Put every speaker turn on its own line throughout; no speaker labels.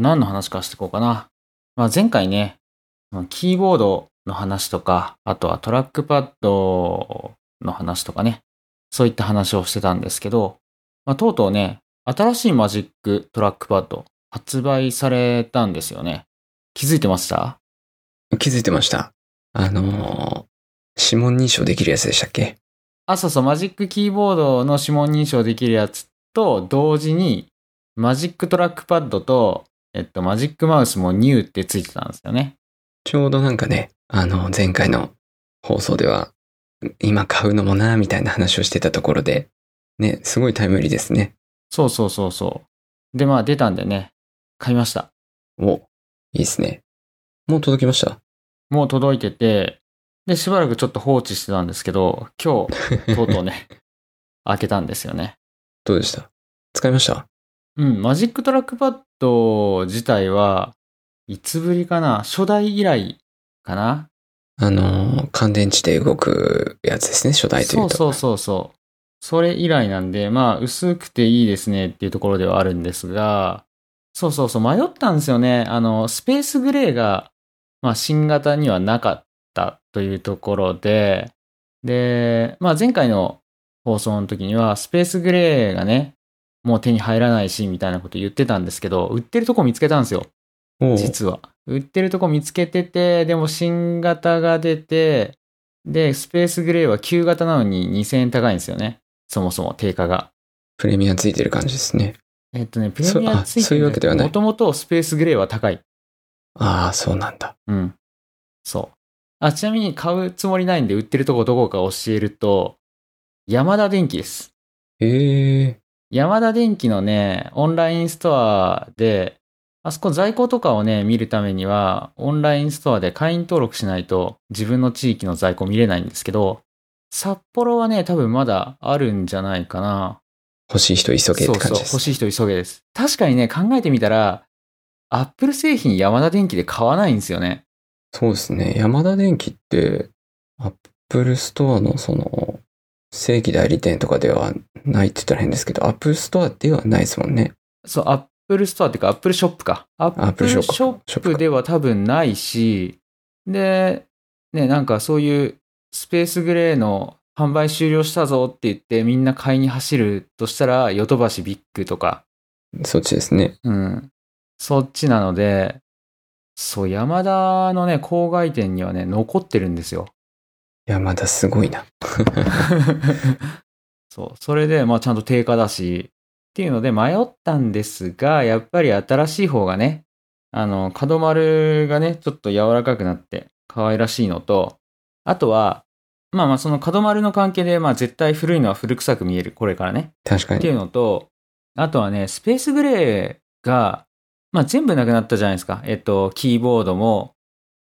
何の話かしていこうかな。まあ、前回ね、キーボードの話とか、あとはトラックパッドの話とかね、そういった話をしてたんですけど、まあ、とうとうね、新しいマジックトラックパッド発売されたんですよね。気づいてました？
気づいてました。あのー、指紋認証できるやつでしたっけ？
あ、そうそう、マジックキーボードの指紋認証できるやつと同時に、マジックトラックパッドと、えっと、マジックマウスもニューってついてたんですよね。
ちょうどなんかね、あの、前回の放送では、今買うのもな、みたいな話をしてたところで、ね、すごいタイムリーですね。
そうそうそうそう。で、まあ出たんでね、買いました。
お、いいですね。もう届きました？
もう届いてて、で、しばらくちょっと放置してたんですけど、今日、とうとうね、開けたんですよね。
どうでした？使いました？
うん、マジックトラックパッド自体は、いつぶりかな？初代以来かな？
あのー、乾電池で動くやつですね、初代というと。
そうそうそうそう。それ以来なんで、まあ、薄くていいですねっていうところではあるんですが、そうそうそう、迷ったんですよね。あの、スペースグレーが、まあ、新型にはなかったというところで、で、まあ、前回の放送の時には、スペースグレーがね、もう手に入らないし、みたいなこと言ってたんですけど、売ってるとこ見つけたんですよ。実は。売ってるとこ見つけてて、でも新型が出て、で、スペースグレーは旧型なのに2000円高いんですよね。そもそも定価が。
プレミアついてる感じですね。
えっとね、プレミアついて
そうあそういうわけではない
もともとスペースグレーは高い。
ああ、そうなんだ。
うん。そう。あ、ちなみに買うつもりないんで売ってるとこどこか教えると、山田電機です。
へえ。
山田電機のね、オンラインストアで、あそこ在庫とかをね、見るためには、オンラインストアで会員登録しないと自分の地域の在庫見れないんですけど、札幌はね、多分まだあるんじゃないかな。
欲しい人急げって感じです。
そうそう、欲しい人急げです。確かにね、考えてみたら、アップル製品山田電機で買わないんですよね。
そうですね。ヤマダ電機って、アップルストアのその、正規代理店とかではないって言ったら変ですけど、アップルストアではないですもんね。
そう、アップルストアっていうか、アップルショップか。アップルシ
ョップ
ョップでは多分ないし、で、ね、なんかそういうスペースグレーの販売終了したぞって言ってみんな買いに走るとしたら、ヨドバシビッグとか、
そっちですね。
うん。そっちなので、そう、山田のね、郊外店にはね、残ってるんですよ。
山田すごいな。
そう。それで、まあちゃんと定価だし、っていうので迷ったんですが、やっぱり新しい方がね、あの、角丸がね、ちょっと柔らかくなって可愛らしいのと、あとは、まあまあその角丸の関係で、まあ絶対古いのは古臭く見える、これからね。
確か
っていう
に。
のと、あとはね、スペースグレーが、まあ全部なくなったじゃないですか。えっと、キーボードも、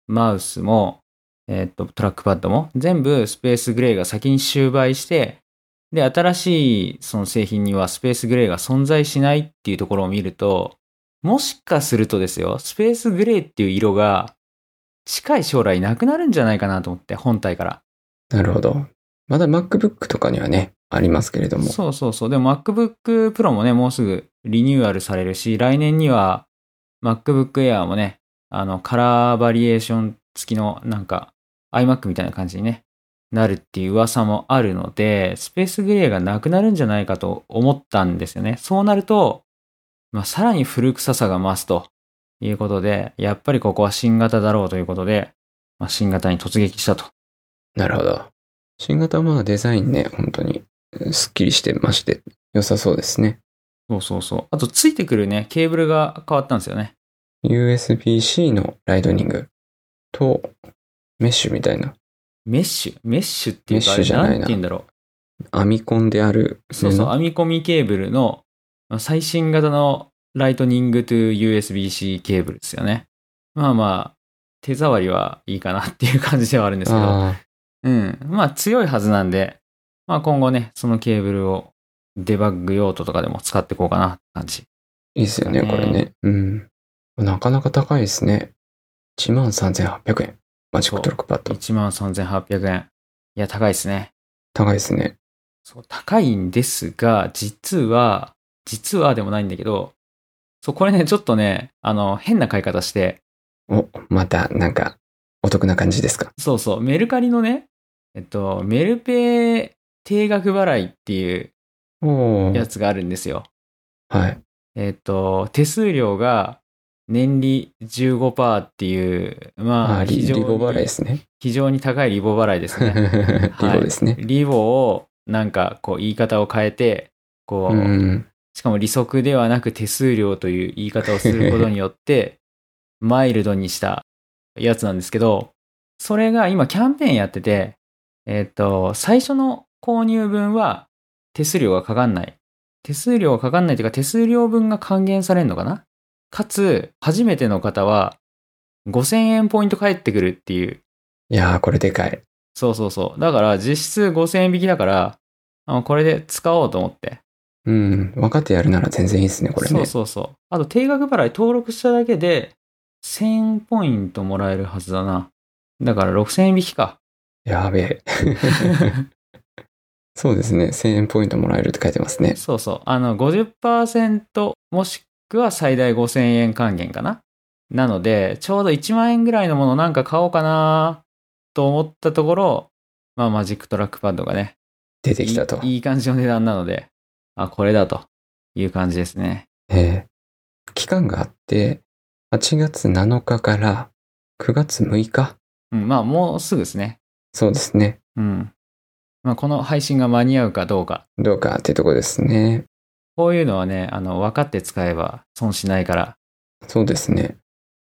マウスも、えっと、トラックパッドも、全部スペースグレーが先に終売して、で、新しいその製品にはスペースグレーが存在しないっていうところを見ると、もしかするとですよ、スペースグレーっていう色が近い将来なくなるんじゃないかなと思って、本体から。
なるほど。まだ MacBook とかにはね、ありますけれども。
そうそうそう。でも MacBook Pro もね、もうすぐリニューアルされるし、来年には MacBook Air もね、あの、カラーバリエーション付きのなんか iMac みたいな感じにね、なるっていう噂もあるので、スペースグレーがなくなるんじゃないかと思ったんですよね。そうなると、まあ、さらに古臭さが増すということで、やっぱりここは新型だろうということで、まあ、新型に突撃したと。
なるほど。新型はまあデザインね、本当にスッキリしてまして良さそうですね。
そうそうそう。あと、ついてくるね、ケーブルが変わったんですよね。
USB-C のライトニングとメッシュみたいな
メッシュ？メッシュっていうか、あれ
メッシュじゃないな
て言うんだろ
編み込んである
う。そうそう、
布
編み込みケーブルの最新型のライトニング to USB-C ケーブルですよね。まあまあ、手触りはいいかなっていう感じではあるんですけど。
あ
うん。まあ強いはずなんで、まあ今後ね、そのケーブルをデバッグ用途とかでも使っていこうかなって感じ。
いいですよね、
ね
これね。うん。なかなか高いですね。13,800円。マジックトラックパッド。
13,800円。いや、高いですね。
高いですね。
そう、高いんですが、実は、実はでもないんだけど、そう、これね、ちょっとね、あの、変な買い方して、
お、また、なんか、お得な感じですか？
そうそう、メルカリのね、えっと、メルペイ定額払いっていうやつがあるんですよ。
はい。
えっと、手数料が年利15%っていう、ま
あ
あ、非常
リリボ払いで
に、
すね。
非常に高いリボ払いですね。
リボですね。
リボを、なんか、こう、言い方を変えて、こう、
うん。
しかも利息ではなく手数料という言い方をすることによって、マイルドにしたやつなんですけど、それが今キャンペーンやってて、えっ、と、最初の購入分は手数料がかかんない。手数料がかかんないというか手数料分が還元されるのかな？かつ、初めての方は5000円ポイント返ってくるっていう。
いやー、これでかい。
そうそうそう。だから実質5000円引きだから、あこれで使おうと思って。
うん。分かってやるなら全然いいですね、これね。
そうそうそう。あと、定額払い登録しただけで、1000ポイントもらえるはずだな。だから6000円引きか。
やべえ。そうですね。1000円ポイントもらえるって書いてますね。
そうそう。あの、50%もしくは最大5000円還元かな。なので、ちょうど1万円ぐらいのものなんか買おうかなと思ったところ、まあ、マジックトラックパッドがね、
出てきたと。
いいいい感じの値段なので、あ、これだという感じですね。
えー期間があって、8月7日から9月6日。
うん、まあ、もうすぐですね。
そうですね。
うん。まあ、この配信が間に合うかどうか。
どうかってとこですね。
こういうのはね、あの、分かって使えば損しないから。
そうですね。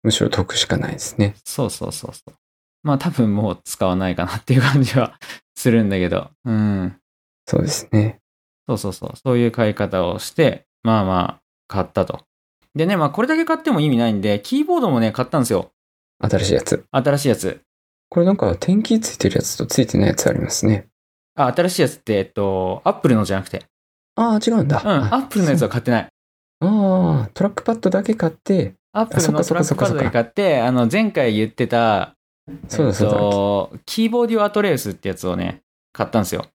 むしろ得しかないですね。
そうそうそうそう。まあ多分もう使わないかなっていう感じは するんだけど。うん。
そうですね。
そうそうそう。そういう買い方をして、まあまあ、買ったと。でね、まあこれだけ買っても意味ないんで、キーボードもね、買ったんですよ。
新しいやつ。
新しいやつ。
これなんか、点キーついてるやつとついてないやつありますね。
あ、新しいやつって、えっと、アップルのじゃなくて。
ああ、違うんだ。
うん、アップルのやつは買ってない。
ああ、トラックパッドだけ買って、
アップルのトラックパッドだけ買って、あの、前回言ってた、
そうだそうだ
えっと、 Keyboardio Atreus ってやつをね、買ったんですよ。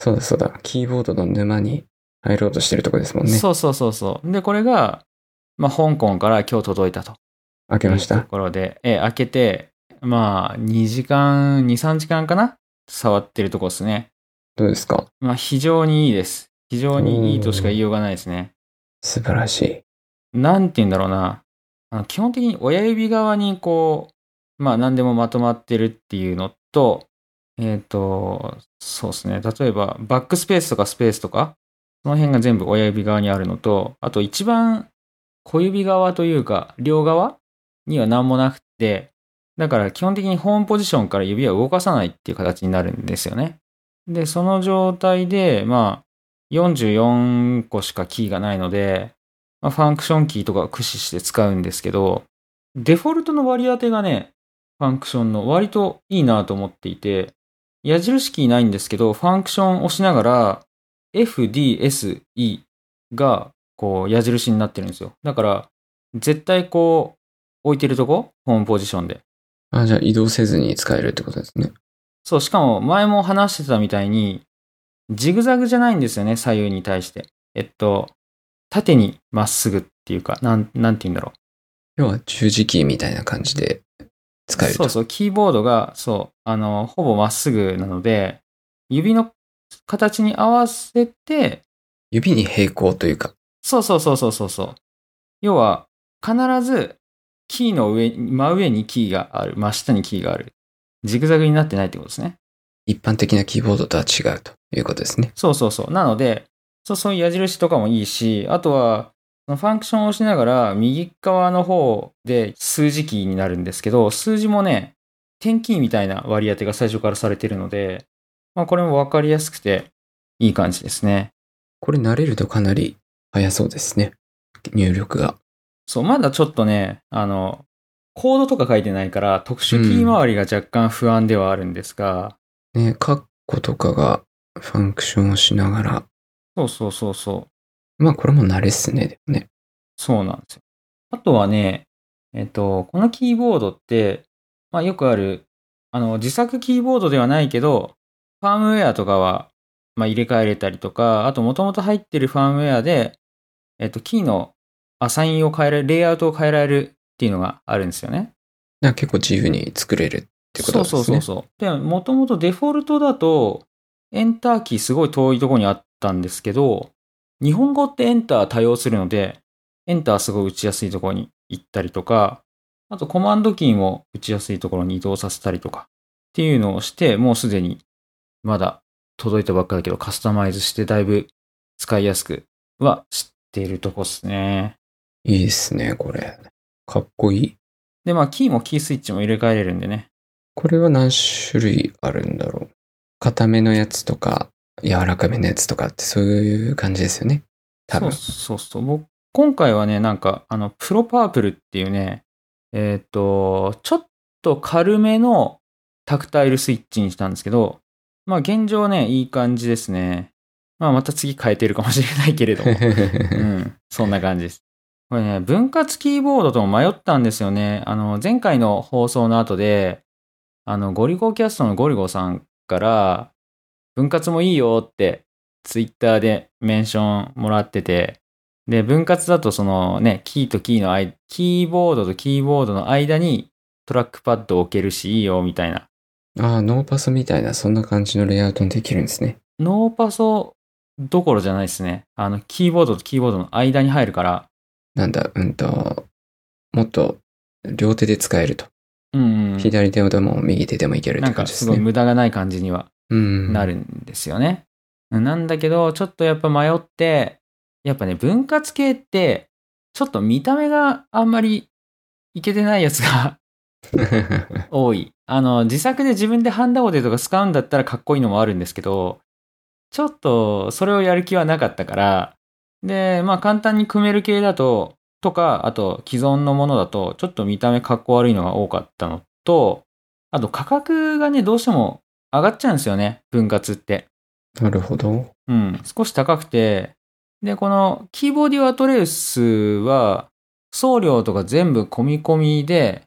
そうだそうだ。キーボードの沼に入ろうとしてるとこですもんね。
そうそうそうそう。で、これが、まあ、香港から今日届いたと。
開けました？
ところで、え、開けて、まあ、2時間、2、3時間かな？触ってるとこですね。
どうですか？
まあ、非常にいいです。非常にいいとしか言いようがないですね。
素晴らしい。
なんて言うんだろうな。あの基本的に親指側にこう、まあ何でもまとまってるっていうのと、えっ、と、そうですね。例えば、バックスペースとかスペースとか、その辺が全部親指側にあるのと、あと一番小指側というか、両側には何もなくて、だから基本的にホームポジションから指は動かさないっていう形になるんですよね。で、その状態で、まあ、44個しかキーがないので、まあ、ファンクションキーとかを駆使して使うんですけど、デフォルトの割り当てがね、ファンクションの割といいなと思っていて、矢印キーないんですけど、ファンクションを押しながら、F, D, S, E が、こう、矢印になってるんですよ。だから、絶対こう、置いてるとこ？ホームポジションで。
あじゃあ移動せずに使えるってことですね。
そう、しかも前も話してたみたいに、ジグザグじゃないんですよね、左右に対して。えっと、縦にまっすぐっていうか、なん、なんて言うんだろう。
要は十字キーみたいな感じで使えると。
そうそう、キーボードが、そう、あの、ほぼまっすぐなので、指の形に合わせて、
指に平行というか。
そうそうそうそうそうそう。要は、必ず、キーの上、真上にキーがある、真下にキーがある。ジグザグになってないってことですね。
一般的なキーボードとは違うということですね。
そうそうそう。なので、そうそういう矢印とかもいいし、あとは、そのファンクションを押しながら、右側の方で数字キーになるんですけど、数字もね、点キーみたいな割り当てが最初からされてるので、まあこれもわかりやすくて、いい感じですね。
これ慣れるとかなり早そうですね。入力が。
そう、まだちょっとね、あの、コードとか書いてないから、特殊キー周りが若干不安ではあるんですが、
ね、カッコとかがファンクションをしながら。
そうそうそうそう。
まあこれも慣れっすね。でもね。
そうなんですよ。あとはね、えっと、このキーボードって、まあよくある、あの、自作キーボードではないけど、ファームウェアとかは、まあ入れ替えれたりとか、あと元々入ってるファームウェアで、えっと、キーのアサインを変えられる、レイアウトを変えられるっていうのがあるんですよね。
結構自由に作れるってことですね。
そうそうそうそう。で、もともとデフォルトだと、エンターキーすごい遠いところにあったんですけど、日本語ってエンター多用するので、エンターすごい打ちやすいところに行ったりとか、あとコマンドキーも打ちやすいところに移動させたりとかっていうのをして、もうすでにまだ届いたばっかだけどカスタマイズしてだいぶ使いやすくは知っているとこですね。
いいですね、これ。かっこいい。
で、まあキーもキースイッチも入れ替えれるんでね。
これは何種類あるんだろう。硬めのやつとか、柔らかめのやつとかってそういう感じですよね。多分。
そうそうそう。僕、今回はね、なんか、あの、プロパープルっていうね、えっ、と、ちょっと軽めのタクタイルスイッチにしたんですけど、まあ現状ね、いい感じですね。まあまた次変えてるかもしれないけれども。うん、そんな感じです。これね、分割キーボードとも迷ったんですよね。あの、前回の放送の後で、あの、ゴリゴキャストのゴリゴさんから、分割もいいよって、ツイッターでメンションもらってて、で、分割だとそのね、キーとキーの間、キーボードとキーボードの間にトラックパッドを置けるしいいよ、みたいな。
ああ、ノーパソみたいな、そんな感じのレイアウトにできるんですね。
ノーパソどころじゃないですね。あの、キーボードとキーボードの間に入るから、
なんだ、うんと、もっと両手で使えると。
うん、うん。
左手でも右手でもいけるっ
なんか
て感じですすね。
ごい無駄がない感じには
うん。
なるんですよね。なんだけど、ちょっとやっぱ迷って、やっぱね、分割系って、ちょっと見た目があんまりいけてないやつが 多い。あの、自作で自分でハンダゴテとか使うんだったらかっこいいのもあるんですけど、ちょっとそれをやる気はなかったから、で、まあ簡単に組める系だと、とか、あと既存のものだと、ちょっと見た目かっこ悪いのが多かったのと、あと価格がね、どうしても上がっちゃうんですよね、分割って。
なるほど。
うん、少し高くて、で、このキーボーディオアトレースは、送料とか全部込み込みで、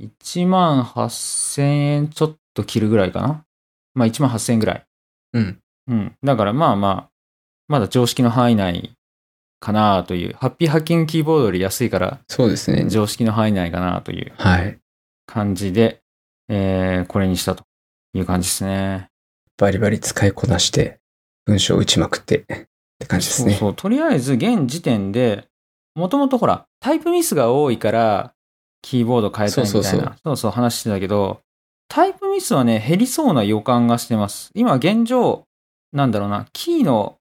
1万8000円ちょっと切るぐらいかな。まあ1万8000円ぐらい。
うん。
うん。だからまあまあ、まだ常識の範囲内かなという。ハッピーハッキングキーボードより安いから、
そうですね。
常識の範囲内かなという
はい。
感じで、えー、これにしたという感じですね。
バリバリ使いこなして、文章を打ちまくって、って感じですね。
そうそう。とりあえず、現時点で、もともとほら、タイプミスが多いから、キーボード変えたいみたいな。
そうそうそう
そう話してたけど、タイプミスはね、減りそうな予感がしてます。今現状、なんだろうな、キーの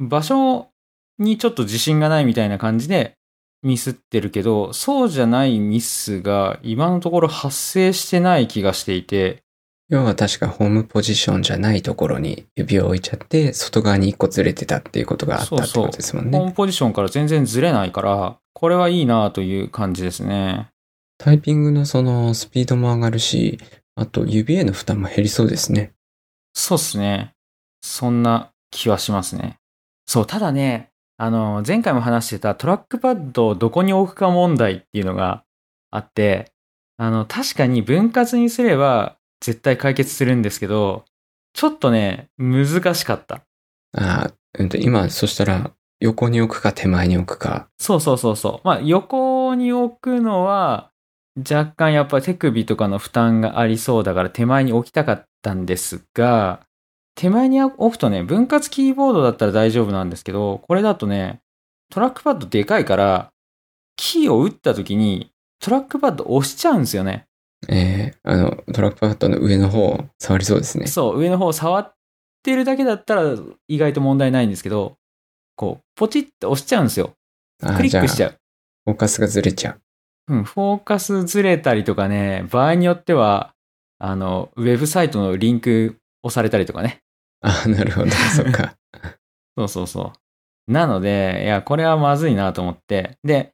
場所にちょっと自信がないみたいな感じでミスってるけど、そうじゃないミスが今のところ発生してない気がしていて、
要は確かホームポジションじゃないところに指を置いちゃって、外側に一個ずれてたっていうことがあったってことですもんね。
ホームポジションから全然ずれないから、これはいいなという感じですね。
タイピングのそのスピードも上がるし、あと指への負担も減りそうですね。
そうっすね。そんな気はしますね。そう、ただね、あの、前回も話してたトラックパッドをどこに置くか問題っていうのがあって、あの、確かに分割にすれば絶対解決するんですけど、ちょっとね、難しかった。
ああ、うんと、今、そしたら、横に置くか手前に置くか。
そうそうそうそう。まあ、横に置くのは、若干やっぱ手首とかの負担がありそうだから手前に置きたかったんですが、手前に置くとね、分割キーボードだったら大丈夫なんですけど、これだとね、トラックパッドでかいから、キーを打った時にトラックパッド押しちゃうんですよね。
えー、あの、トラックパッドの上の方、触りそうですね。
そう、上の方触ってるだけだったら意外と問題ないんですけど、こう、ポチって押しちゃうんですよ。
あ
クリックしちゃう。
フォーカスがずれちゃう。
うん、フォーカスずれたりとかね、場合によっては、あの、ウェブサイトのリンク押されたりとかね。
あなるほど、そっか。
そうそうそう。なので、いや、これはまずいなと思って、で、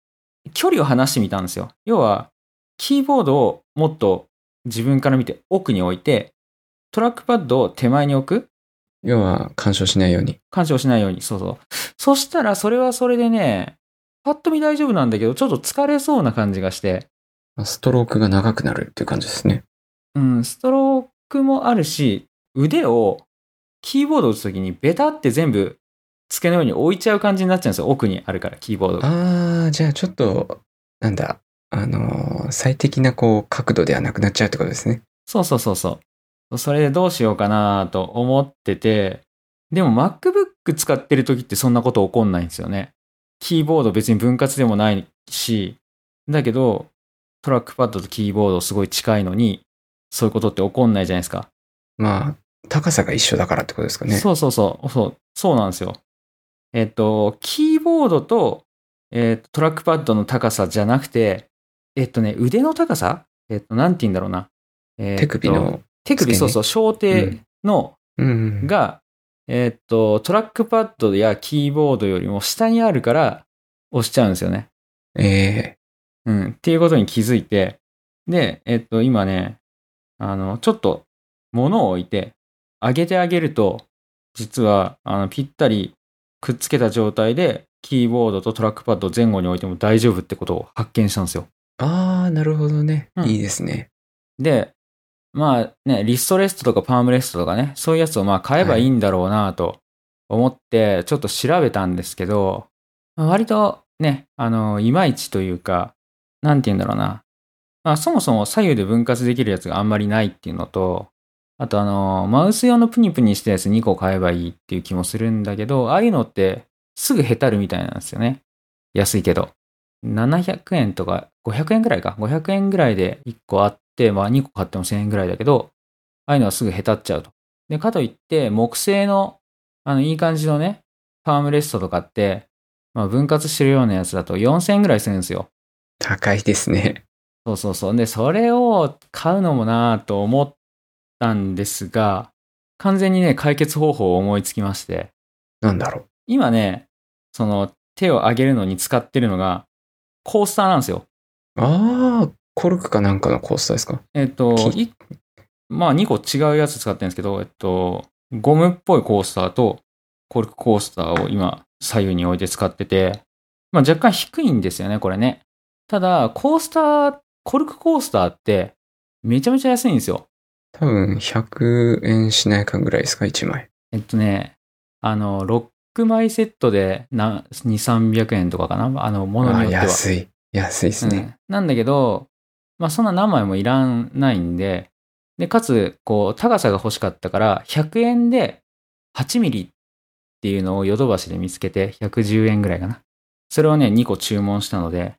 距離を離してみたんですよ。要は、キーボードをもっと自分から見て奥に置いて、トラックパッドを手前に置く
要は、干渉しないように。
干渉しないように。そうそう。そしたら、それはそれでね、パッと見大丈夫なんだけど、ちょっと疲れそうな感じがして、
ストロークが長くなるっていう感じですね。
うん、ストロークもあるし、腕をキーボードを打つときにベタって全部机の上に置いちゃう感じになっちゃうんですよ。奥にあるから、キーボードが。
ああ、じゃあちょっと、なんだ、あのー最適なこう角度ではなくなっちゃうってことですね。
そうそうそうそう。それでどうしようかなと思ってて、でも MacBook 使ってる時ってそんなこと起こんないんですよね。キーボード別に分割でもないし、だけど、トラックパッドとキーボードすごい近いのに、そういうことって起こんないじゃないですか。
まあ、高さが一緒だからってことですかね。
そうそうそう。そう、そうなんですよ。えっと、キーボードと、えっと、トラックパッドの高さじゃなくて、えっとね、腕の高さ？えっと、なんて言うんだろうな。えっと
手首の。
手首、そうそう、小手の、
うん。
が、えっと、トラックパッドやキーボードよりも下にあるから押しちゃうんですよね。
え
うん。っていうことに気づいて、で、えっと、今ね、あの、ちょっと物を置いて、上げてあげると、実は、あの、ぴったりくっつけた状態で、キーボードとトラックパッドを前後に置いても大丈夫ってことを発見したんですよ。
ー、ああ、なるほどね。
うん
いいですね。
で、まあね、リストレストとかパームレストとかね、そういうやつをまあ買えばいいんだろうなと思って、ちょっと調べたんですけど、まあ割とね、あの、いまいちというか、なんて言うんだろうな。まあそもそも左右で分割できるやつがあんまりないっていうのと、あとあの、マウス用のプニプニしたやつ2個買えばいいっていう気もするんだけど、ああいうのってすぐへたるみたいなんですよね。安いけど。700円とか500円ぐらいか。500円ぐらいで1個あって、まあ2個買っても1000円ぐらいだけど、ああいうのはすぐへたっちゃうと。で、かといって、木製の、あの、いい感じのね、パームレストとかって、まあ分割してるようなやつだと4000円ぐらいするんですよ。
高いですね。
そうそうそう。で、それを買うのもなぁと思ったんですが、完全にね、解決方法を思いつきまして、
なんだろ
今ね、その手を上げるのに使ってるのが、コースターなんですよ。
う。ああ、コルクかなんかのコースターですか？
えっと、まあ2個違うやつ使ってるんですけど、えっと、ゴムっぽいコースターとコルクコースターを今左右に置いて使ってて、まあ若干低いんですよね、これね。ただ、コースター、コルクコースターってめちゃめちゃ安いんですよ。
多分100円しないかぐらいですか ?1 枚。
えっとね、あの、6枚セットでな2、300円とかかな？あの、ものによっては。
安い。安いですね。
うんなんだけど、まあそんな何枚もいらないんで、で、かつ、こう、高さが欲しかったから、100円で8ミリっていうのをヨドバシで見つけて、110円ぐらいかな。それをね、2個注文したので、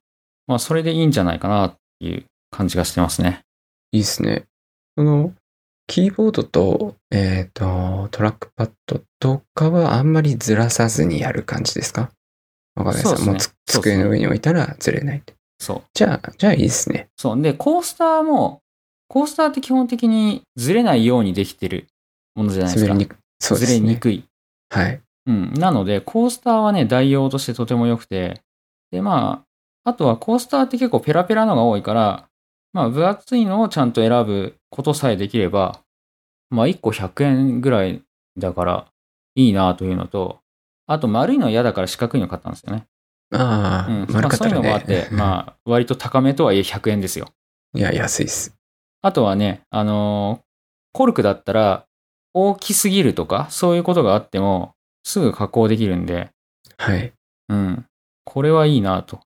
まあそれでいいんじゃないかなっていう感じがしてますね。
いいですね。その、キーボードと、えっ、と、トラックパッドとかはあんまりずらさずにやる感じですか？わかんないです。
そうですね
もう机の上に置いたらずれない。
そう。
じゃあ、じゃあいいですね。
そう。で、コースターも、コースターって基本的にずれないようにできてるものじゃないですか。
滑りにくそうで
ず
すね。
れにくい。
はい。
うん。なので、コースターはね、代用としてとても良くて、で、まあ、あとはコースターって結構ペラペラのが多いから、まあ、分厚いのをちゃんと選ぶことさえできれば、まあ、1個100円ぐらいだからいいなというのと、あと丸いの嫌だから四角いの買ったんですよね。
ああ、
うん。まあ、
丸かったらね。
そういうのもあって、まあ、割と高めとはいえ100円ですよ。
いや、安いです。
あとはね、あのーコルクだったら、大きすぎるとか、そういうことがあっても、すぐ加工できるんで、
はい。
うん。これはいいなと。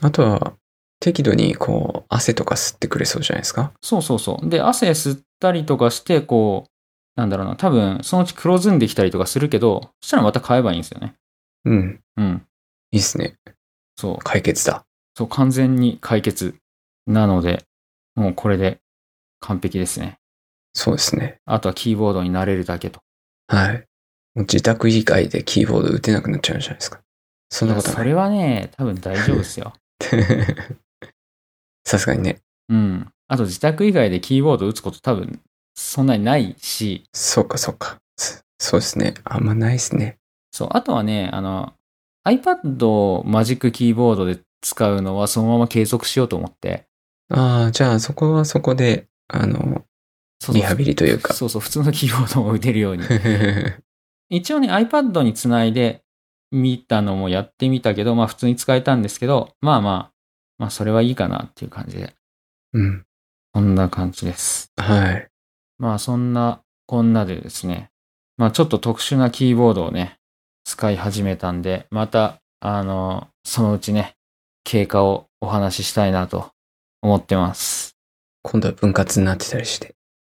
あとは、適度にこう、汗とか吸ってくれそうじゃないですか？
そうそうそう。で、汗吸ったりとかして、こう、なんだろうな、多分、そのうち黒ずんできたりとかするけど、そしたらまた買えばいいんですよね。
うん。
うん。
いいっすね。
そう。
解決だ。
そう、完全に解決。なので、もうこれで完璧ですね。
そうですね。
あとはキーボードに慣れるだけと。
はい。もう自宅以外でキーボード打てなくなっちゃうじゃないですか。そんなことない。
それはね、多分大丈夫ですよ。
さすがにね。
うん。あと自宅以外でキーボード打つこと多分そんなにないし、
そうか、そうか。そそうですね。あんまないですね。
そう、あとはね、あの、iPad をマジックキーボードで使うのはそのまま継続しようと思って、
ああ、じゃあそこはそこで、あの、リハビリというか。
そうそう、普通のキーボードも打てるように。一応ね、iPad につないで見たのもやってみたけど、まあ普通に使えたんですけど、まあまあ、まあそれはいいかなっていう感じで。
うん。
そんな感じです。
はい。
まあそんな、こんなでですね。まあちょっと特殊なキーボードをね、使い始めたんで、また、あの、そのうちね、経過をお話ししたいなと思ってます。
今度は分割になってたりして。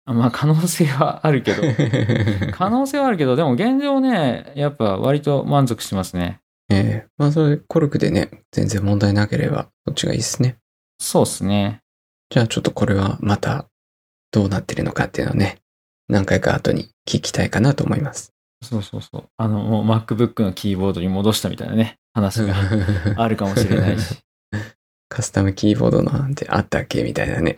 まあ可能性はあるけど、可能性はあるけど、でも現状ね、やっぱ割と満足してますね。
ええまあそれコルクでね、全然問題なければ、そっちがいいですね。
そうっすね。
じゃあちょっとこれはまたどうなってるのかっていうのをね、何回か後に聞きたいかなと思います。
そうそうそう。あの、もう MacBook のキーボードに戻したみたいなね、話が あるかもしれないし。
カスタムキーボードなんてあったっけみたいなね。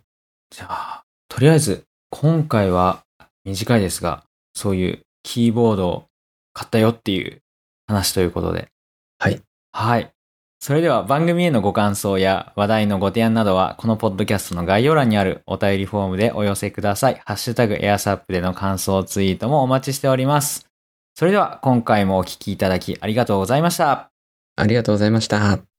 じゃあ、とりあえず、今回は短いですが、そういうキーボードを買ったよっていう話ということで。
はい。
はい。それでは番組へのご感想や話題のご提案などは、このポッドキャストの概要欄にあるお便りフォームでお寄せください。ハッシュタグエアサップでの感想ツイートもお待ちしております。それでは今回もお聞きいただきありがとうございました。
ありがとうございました。